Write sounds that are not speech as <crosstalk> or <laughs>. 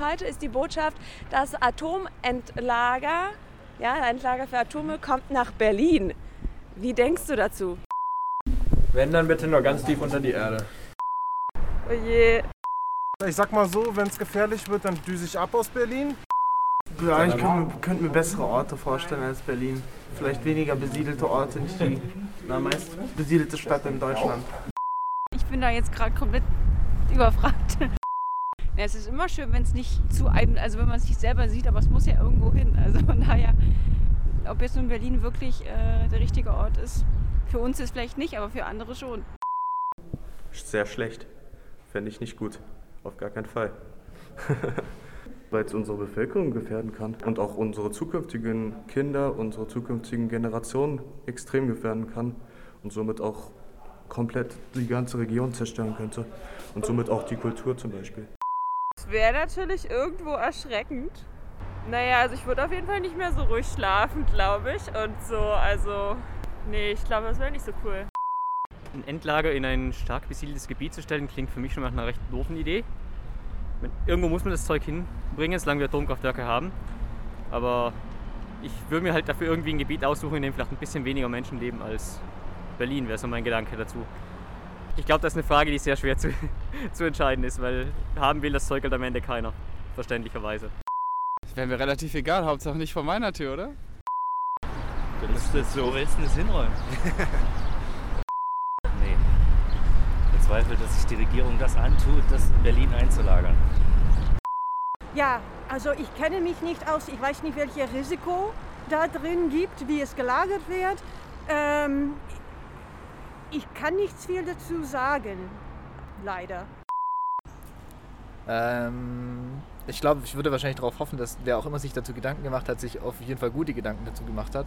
Heute ist die Botschaft, das Atomentlager, ja, ein Endlager für Atome, kommt nach Berlin. Wie denkst du dazu? Wenn, dann bitte nur ganz tief unter die Erde. Oh je. Ich sag mal so, wenn es gefährlich wird, dann düse ich ab aus Berlin. Ja, ich könnte mir, könnt mir bessere Orte vorstellen als Berlin. Vielleicht weniger besiedelte Orte, nicht die na, meist besiedelte Stadt in Deutschland. Ich bin da jetzt gerade komplett überfragt. Ja, es ist immer schön, wenn es nicht zu einem, also wenn man es nicht selber sieht, aber es muss ja irgendwo hin. <laughs> Also von daher, ob jetzt nun Berlin wirklich äh, der richtige Ort ist, für uns ist vielleicht nicht, aber für andere schon. Sehr schlecht. Fände ich nicht gut. Auf gar keinen Fall. <laughs> Weil es unsere Bevölkerung gefährden kann und auch unsere zukünftigen Kinder, unsere zukünftigen Generationen extrem gefährden kann und somit auch komplett die ganze Region zerstören könnte und somit auch die Kultur zum Beispiel. Es wäre natürlich irgendwo erschreckend. Naja, also ich würde auf jeden Fall nicht mehr so ruhig schlafen, glaube ich. Und so, also, nee, ich glaube, das wäre nicht so cool. Ein Endlager in ein stark besiedeltes Gebiet zu stellen, klingt für mich schon nach einer recht doofen Idee. Irgendwo muss man das Zeug hinbringen, solange wir Atomkraftwerke haben. Aber ich würde mir halt dafür irgendwie ein Gebiet aussuchen, in dem vielleicht ein bisschen weniger Menschen leben als Berlin, wäre so mein Gedanke dazu. Ich glaube, das ist eine Frage, die sehr schwer zu, <laughs> zu entscheiden ist, weil haben will das Zeug halt am Ende keiner, verständlicherweise. Das wäre mir relativ egal, Hauptsache nicht vor meiner Tür, oder? Das ist so. Wo willst du das hinräumen? <laughs> nee. Bezweifelt, dass sich die Regierung das antut, das in Berlin einzulagern. Ja, also ich kenne mich nicht aus, ich weiß nicht, welches Risiko da drin gibt, wie es gelagert wird. Ähm, ich kann nichts viel dazu sagen, leider. Ähm, ich glaube, ich würde wahrscheinlich darauf hoffen, dass wer auch immer sich dazu Gedanken gemacht hat, sich auf jeden Fall gute Gedanken dazu gemacht hat.